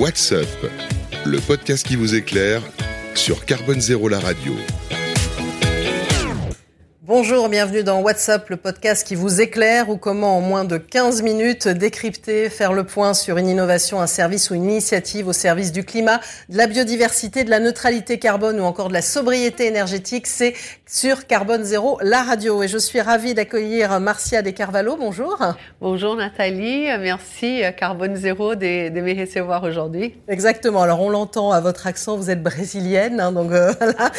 What's Up, le podcast qui vous éclaire sur Carbone Zéro la radio. Bonjour, bienvenue dans WhatsApp, le podcast qui vous éclaire ou comment en moins de 15 minutes décrypter, faire le point sur une innovation, un service ou une initiative au service du climat, de la biodiversité, de la neutralité carbone ou encore de la sobriété énergétique. C'est sur Carbone Zéro, la radio. Et je suis ravie d'accueillir Marcia De Carvalho. Bonjour. Bonjour Nathalie, merci Carbone Zéro de, de me recevoir aujourd'hui. Exactement. Alors on l'entend à votre accent, vous êtes brésilienne, hein, donc euh, voilà.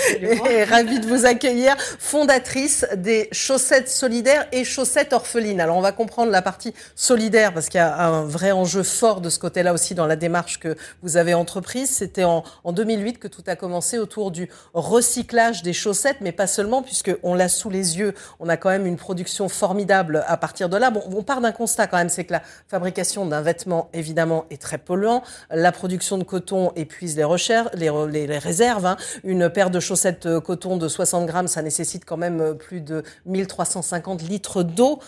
Et ravie de vous accueillir, fondatrice des chaussettes solidaires et chaussettes orphelines. Alors on va comprendre la partie solidaire parce qu'il y a un vrai enjeu fort de ce côté-là aussi dans la démarche que vous avez entreprise. C'était en, en 2008 que tout a commencé autour du recyclage des chaussettes, mais pas seulement puisque on l'a sous les yeux. On a quand même une production formidable à partir de là. Bon, on part d'un constat quand même, c'est que la fabrication d'un vêtement évidemment est très polluant. La production de coton épuise les, recherches, les réserves. Hein. Une paire de chaussettes euh, coton de 60 grammes, ça nécessite quand même euh, plus plus de 1350 litres d'eau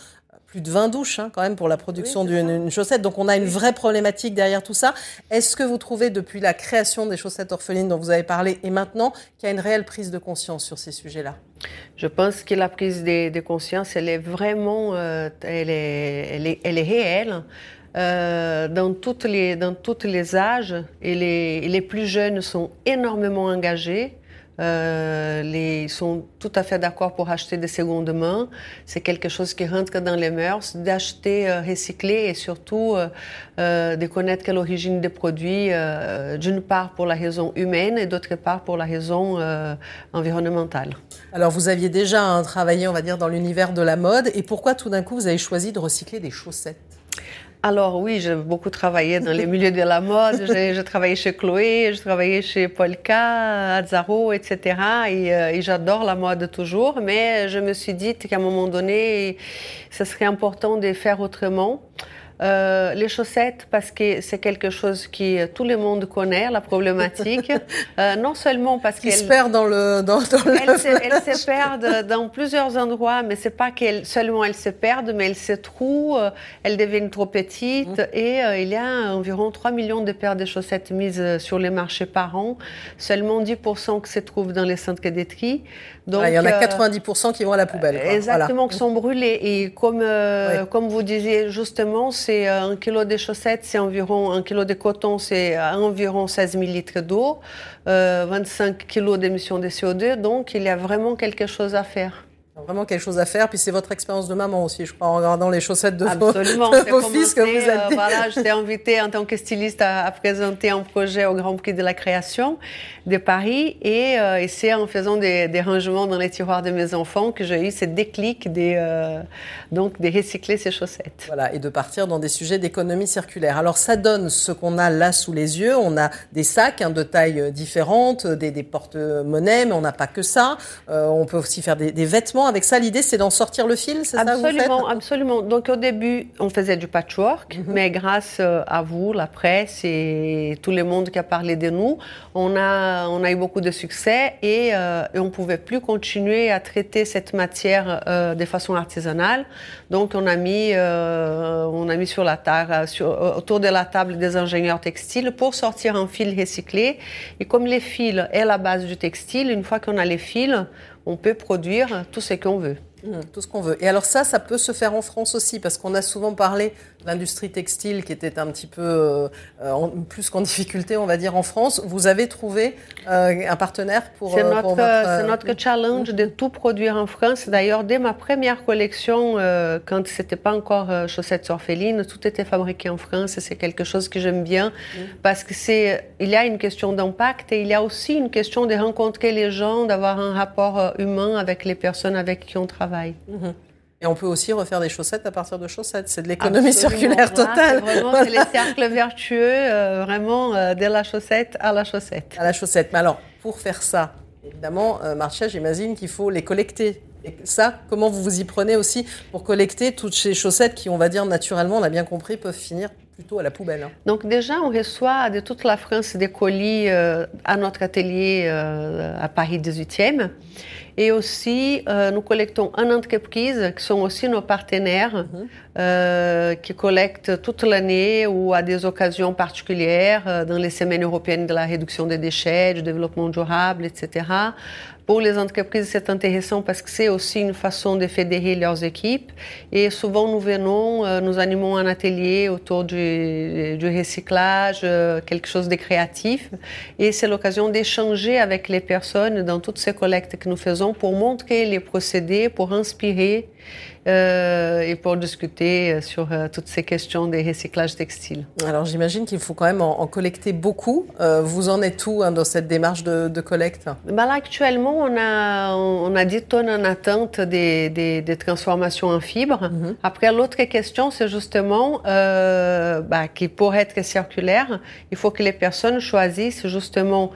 plus de 20 douches hein, quand même pour la production oui, d'une chaussette. Donc on a une vraie problématique derrière tout ça. Est-ce que vous trouvez depuis la création des chaussettes orphelines dont vous avez parlé et maintenant qu'il y a une réelle prise de conscience sur ces sujets-là? Je pense que la prise de, de, conscience, elle est vraiment, euh, elle, est, elle, est, elle est réelle. Euh, dans, toutes les, dans tous les âges et les, les plus jeunes sont énormément engagés. Euh, les, ils sont tout à fait d'accord pour acheter des secondes mains. C'est quelque chose qui rentre dans les mœurs, d'acheter euh, recyclé et surtout euh, euh de connaître quelle origine des produits, euh, d'une part pour la raison humaine et d'autre part pour la raison environnementale. Alors vous aviez déjà hein, travaillé, on va dire, dans l'univers de la mode et pourquoi tout d'un coup vous avez choisi de recycler des chaussettes? Alors oui, j'ai beaucoup travaillé dans les milieux de la mode. J'ai travaillé chez Chloé, j'ai travaillé chez Polka, Azzaro, etc. Et, euh, et j'adore la mode toujours, mais je me suis dit qu'à un moment donné, ce serait important de faire autrement. Euh, les chaussettes, parce que c'est quelque chose qui tout le monde connaît, la problématique. euh, non seulement parce qu'elles se perd dans le dans, dans elles, le se, elles se perdent dans plusieurs endroits, mais c'est pas qu'elles seulement elles se perdent, mais elles se trouent, euh, elles deviennent trop petites. Mmh. Et euh, il y a environ 3 millions de paires de chaussettes mises sur les marchés par an. Seulement 10% qui se trouvent dans les centres de tri. Donc, il y en a 90% qui vont à la poubelle. Quoi. Exactement, voilà. qui sont brûlés. Et comme oui. comme vous disiez justement, c'est un kilo de chaussettes, c'est environ un kilo de coton, c'est environ 16 000 litres d'eau, euh, 25 kilos d'émissions de CO2. Donc, il y a vraiment quelque chose à faire. Vraiment quelque chose à faire. Puis c'est votre expérience de maman aussi, je crois, en regardant les chaussettes de Absolument. vos, de vos fils que vous êtes. Euh, voilà, j'étais invitée en tant que styliste à, à, présenter un projet au Grand Prix de la création de Paris. Et, euh, et c'est en faisant des, des, rangements dans les tiroirs de mes enfants que j'ai eu ce déclic de, euh, donc, de recycler ces chaussettes. Voilà, et de partir dans des sujets d'économie circulaire. Alors ça donne ce qu'on a là sous les yeux. On a des sacs hein, de tailles différentes, des, des porte-monnaies, mais on n'a pas que ça. Euh, on peut aussi faire des, des vêtements avec ça, l'idée, c'est d'en sortir le fil, c'est ça Absolument, absolument. Donc au début, on faisait du patchwork, mm -hmm. mais grâce à vous, la presse et tout le monde qui a parlé de nous, on a, on a eu beaucoup de succès et, euh, et on ne pouvait plus continuer à traiter cette matière euh, de façon artisanale. Donc on a mis, euh, on a mis sur la table, sur, autour de la table des ingénieurs textiles pour sortir un fil recyclé. Et comme les fils est la base du textile, une fois qu'on a les fils, on peut produire tout ce qu'on veut. Mmh, tout ce qu'on veut. Et alors ça, ça peut se faire en France aussi, parce qu'on a souvent parlé l'industrie textile qui était un petit peu euh, en, plus qu'en difficulté, on va dire, en France. Vous avez trouvé euh, un partenaire pour... C'est notre, pour votre... notre challenge de tout produire en France. D'ailleurs, dès ma première collection, euh, quand c'était pas encore chaussettes orphelines, tout était fabriqué en France. C'est quelque chose que j'aime bien, mmh. parce que c'est, il y a une question d'impact et il y a aussi une question de rencontrer les gens, d'avoir un rapport humain avec les personnes avec qui on travaille. Mmh. Et on peut aussi refaire des chaussettes à partir de chaussettes. C'est de l'économie circulaire totale. C'est voilà. les cercles vertueux, euh, vraiment euh, de la chaussette à la chaussette. À la chaussette. Mais alors, pour faire ça, évidemment, euh, Marcia, j'imagine qu'il faut les collecter. Et ça, comment vous vous y prenez aussi pour collecter toutes ces chaussettes qui, on va dire naturellement, on a bien compris, peuvent finir plutôt à la poubelle. Hein. Donc déjà, on reçoit de toute la France des colis euh, à notre atelier à Paris 18e. Et aussi, euh, nous collectons en entreprise, qui sont aussi nos partenaires, mhm. Euh, qui collectent toute l'année ou à des occasions particulières, euh, dans les semaines européennes de la réduction des déchets, du développement durable, etc. Pour les entreprises, c'est intéressant parce que c'est aussi une façon de fédérer leurs équipes. Et souvent, nous venons, euh, nous animons un atelier autour du, recyclage, quelque chose de créatif. Et c'est l'occasion d'échanger avec les personnes dans toutes ces collectes que nous faisons pour montrer les procédés, pour inspirer et pour discuter sur euh, toutes ces questions des recyclages textiles. Alors j'imagine qu'il faut quand même en, collecter beaucoup. Euh, vous en êtes où hein, dans cette démarche de, collecte? Ben là, Actuellement, on a, on a 10 tonnes en attente des, des, transformations en fibres. Mhm. Après, l'autre question, c'est justement euh, qui pour être circulaire, il faut que les personnes choisissent justement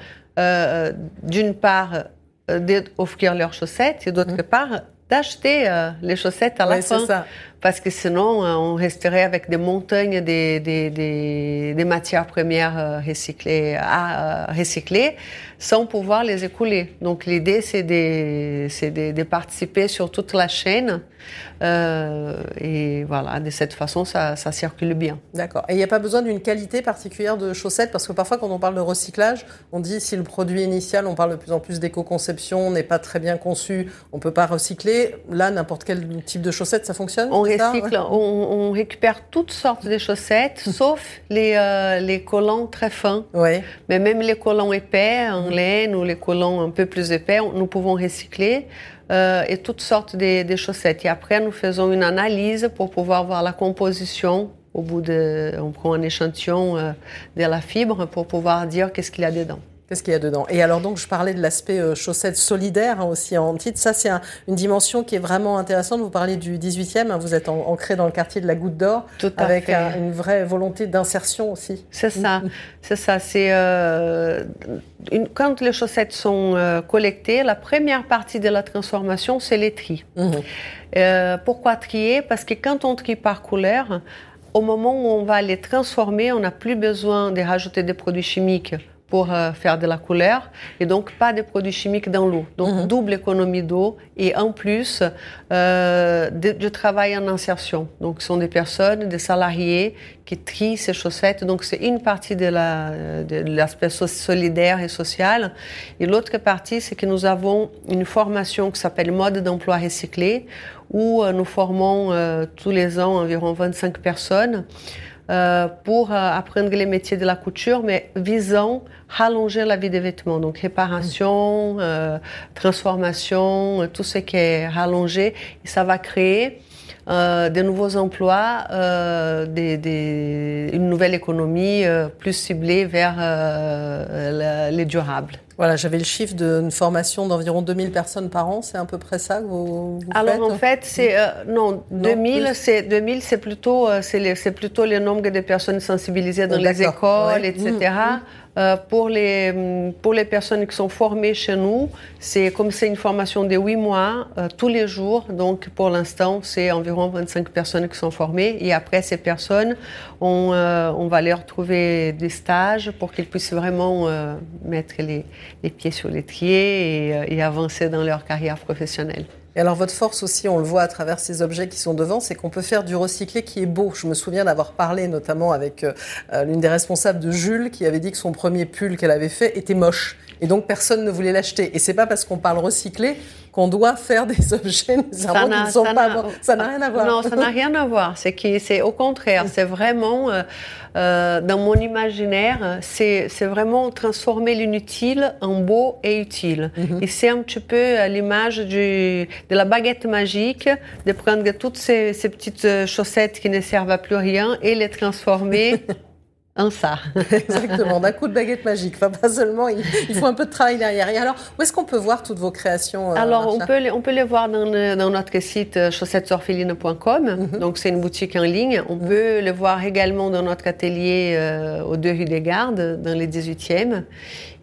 d'une part d'offrir leurs chaussettes et d'autre mhm. part d'acheter euh, les chaussettes à la fin. Ça. Parce que sinon, euh, on resterait avec des montagnes des matières premières euh, recyclées, à recycler sans pouvoir les écouler. Donc l'idée, c'est de, de, de, participer sur toute la chaîne. et voilà, de cette façon, ça, ça circule bien. D'accord. Et il n'y a pas besoin d'une qualité particulière de chaussettes? Parce que parfois, quand on parle de recyclage, on dit si le produit initial, on parle de plus en plus d'éco-conception, n'est pas très bien conçu, on ne peut pas recycler là, n'importe quel type de chaussettes, ça fonctionne? On recycle, on, récupère toutes sortes de chaussettes, sauf les, euh, les collants très fins. Ouais. Mais même les collants épais, en laine, ou les collants un peu plus épais, nous pouvons recycler. Euh, et toutes sortes de, chaussettes. Et après, nous faisons une analyse pour pouvoir voir la composition. Au bout de, on prend un échantillon euh, de la fibre pour pouvoir dire qu'est-ce qu'il y a dedans. Qu'est-ce qu'il y a dedans? Et alors donc, je parlais de l'aspect euh, chaussettes solidaires hein, aussi en titre. Ça, c'est une dimension qui est vraiment intéressante. Vous parlez du 18e, hein, vous êtes ancré dans le quartier de la Goutte d'Or, avec une vraie volonté d'insertion aussi. C'est ça, c'est ça. C'est euh, quand les chaussettes sont euh, collectées, la première partie de la transformation, c'est les tri. Mmh. pourquoi trier? Parce que quand on trie par couleur, au moment où on va les transformer, on n'a plus besoin de rajouter des produits chimiques pour euh, faire de la couleur et donc pas de produits chimiques dans l'eau. Donc mhm. double économie d'eau et en plus euh, de, travail en insertion. Donc ce sont des personnes, des salariés qui trient ces chaussettes. Donc c'est une partie de l'aspect solidaire et social. Et l'autre partie, c'est que nous avons une formation qui s'appelle mode d'emploi recyclé où euh, nous formons euh, tous les ans environ 25 personnes. Euh, pour euh, apprendre les métiers de la couture, mais visant rallonger la vie des vêtements. Donc réparation, euh, transformation, tout ce qui est rallongé. Ça va créer euh, de nouveaux emplois, une nouvelle économie plus ciblée vers les durables. Voilà, j'avais le chiffre d'une formation d'environ 2000 personnes par an, c'est à peu près ça que vous, vous Alors en fait, c'est non, 2000 c'est 2000 c'est plutôt c'est plutôt le nombre de personnes sensibilisées dans les écoles, etc. Euh, pour, les, mm, pour les personnes qui sont formées chez nous, c'est comme c'est une formation de 8 mois, euh, tous les jours. Donc, pour l'instant, c'est environ 25 personnes qui sont formées. Et après, ces personnes, on, euh, on va leur trouver des stages pour qu'ils puissent vraiment mettre les, les, pieds sur les triers et, et avancer dans leur carrière professionnelle. Et alors votre force aussi, on le voit à travers ces objets qui sont devant, c'est qu'on peut faire du recyclé qui est beau. Je me souviens d'avoir parlé notamment avec euh, l'une des responsables de Jules qui avait dit que son premier pull qu'elle avait fait était moche. Et donc personne ne voulait l'acheter. Et c'est pas parce qu'on parle recyclé qu'on doit faire des objets nécessairement qui ne sont pas bons. Ça n'a rien à voir. Non, ça n'a rien à voir. C'est qui, c'est au contraire. C'est vraiment euh, euh, dans mon imaginaire, c'est vraiment transformer l'inutile en beau et utile. Mhm. Et c'est un petit peu à l'image de la baguette magique, de prendre toutes ces, ces petites euh, chaussettes qui ne servent à plus rien et les transformer un ça. Exactement, d'un coup de baguette magique. Enfin, pas seulement, il, faut un peu de travail derrière. Et alors, où est-ce qu'on peut voir toutes vos créations euh, Alors, on peut, les, on peut les voir dans, dans notre site euh, chaussettesorpheline.com. Mhm. Donc, c'est une boutique en ligne. On mhm. peut les voir également dans notre atelier euh, aux deux rues des Gardes, dans les 18e.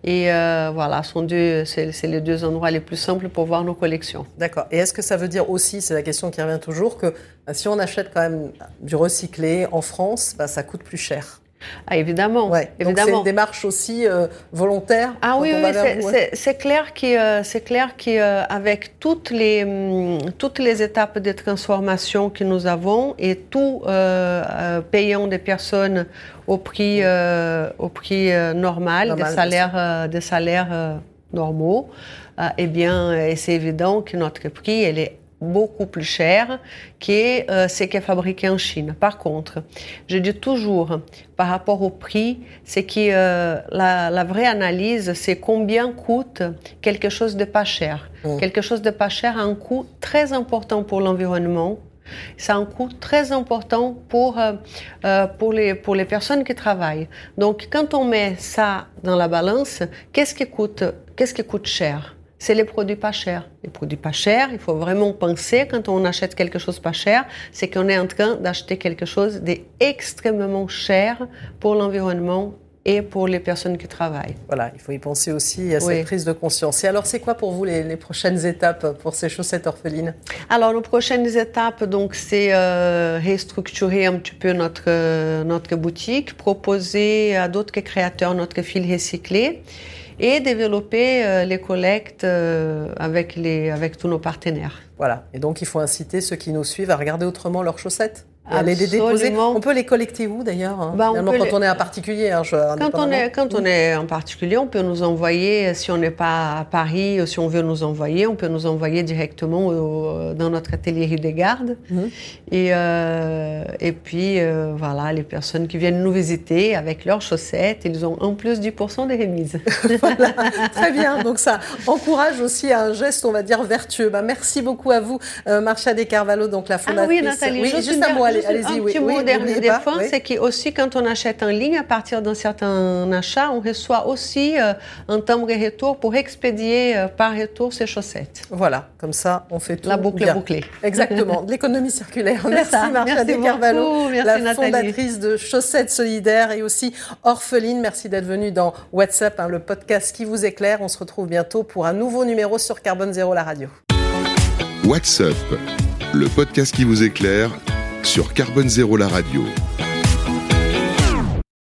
Et voilà, sont deux, c'est, les deux endroits les plus simples pour voir nos collections. D'accord. Et est-ce que ça veut dire aussi, c'est la question qui revient toujours, que si on achète quand même du recyclé en France, bah, ça coûte plus cher Ah, évidemment. Ouais. C'est une démarche aussi euh, volontaire. Ah oui, oui c'est clair que c'est clair qu'avec toutes les hum, toutes les étapes de transformation que nous avons et tout euh, euh payant des personnes au prix au prix normal, normal, des salaires des salaires normaux, eh bien c'est évident que notre prix elle est beaucoup plus cher que euh, ce qui est fabriqué en Chine. Par contre, je dis toujours, par rapport au prix, c'est que euh, la, vraie analyse, c'est combien coûte quelque chose de pas cher. Mmh. Quelque chose de pas cher a un coût très important pour l'environnement, a un coût très important pour, euh, pour, les, pour les personnes qui travaillent. Donc, quand on met ça dans la balance, qu'est-ce qui coûte, qu'est-ce qui coûte cher? C'est les produits pas chers. Les produits pas chers, il faut vraiment penser quand on achète quelque chose pas cher, c'est qu'on est en train d'acheter quelque chose d'extrêmement cher pour l'environnement et pour les personnes qui travaillent. Voilà, il faut y penser aussi à cette prise de conscience. Et alors, c'est quoi pour vous les, prochaines étapes pour ces chaussettes orphelines? Alors, les prochaines étapes, donc, c'est euh, restructurer un petit peu notre, notre boutique, proposer à d'autres créateurs notre fil recyclé et développer euh, les collectes euh, avec, les, avec tous nos partenaires. Voilà, et donc il faut inciter ceux qui nous suivent à regarder autrement leurs chaussettes? On peut les collecter où d'ailleurs hein, bah, Quand on est un particulier. Hein, quand on est, quand on est un particulier, on peut nous envoyer, si on n'est pas à Paris, si on veut nous envoyer, on peut nous envoyer directement dans notre atelier rue des Gardes. Mhm. Et, euh, et puis, euh, voilà, les personnes qui viennent nous visiter avec leurs chaussettes, ils ont en plus 10% de remise. voilà, très bien. Donc ça encourage aussi un geste, on va dire, vertueux. Bah, merci beaucoup à vous, euh, Marcha De Carvalho, donc la fondatrice. Ah oui, Nathalie, oui, juste un mot, allez-y. Un petit mot dernier défense, c'est qu'aussi quand on achète en ligne, à partir d'un certain achat, on reçoit aussi euh, un timbre retour pour expédier euh, par retour ses chaussettes. Voilà, comme ça, on fait tout. La boucle bien. bouclée. Exactement, de l'économie circulaire. Merci Marcia Carvalho, la fondatrice de Chaussettes Solidaires et aussi Orpheline. Merci d'être venue dans WhatsApp, hein, le podcast qui vous éclaire. On se retrouve bientôt pour un nouveau numéro sur Carbone Zéro, la radio. WhatsApp, le podcast qui vous éclaire sur Carbone Zéro la radio.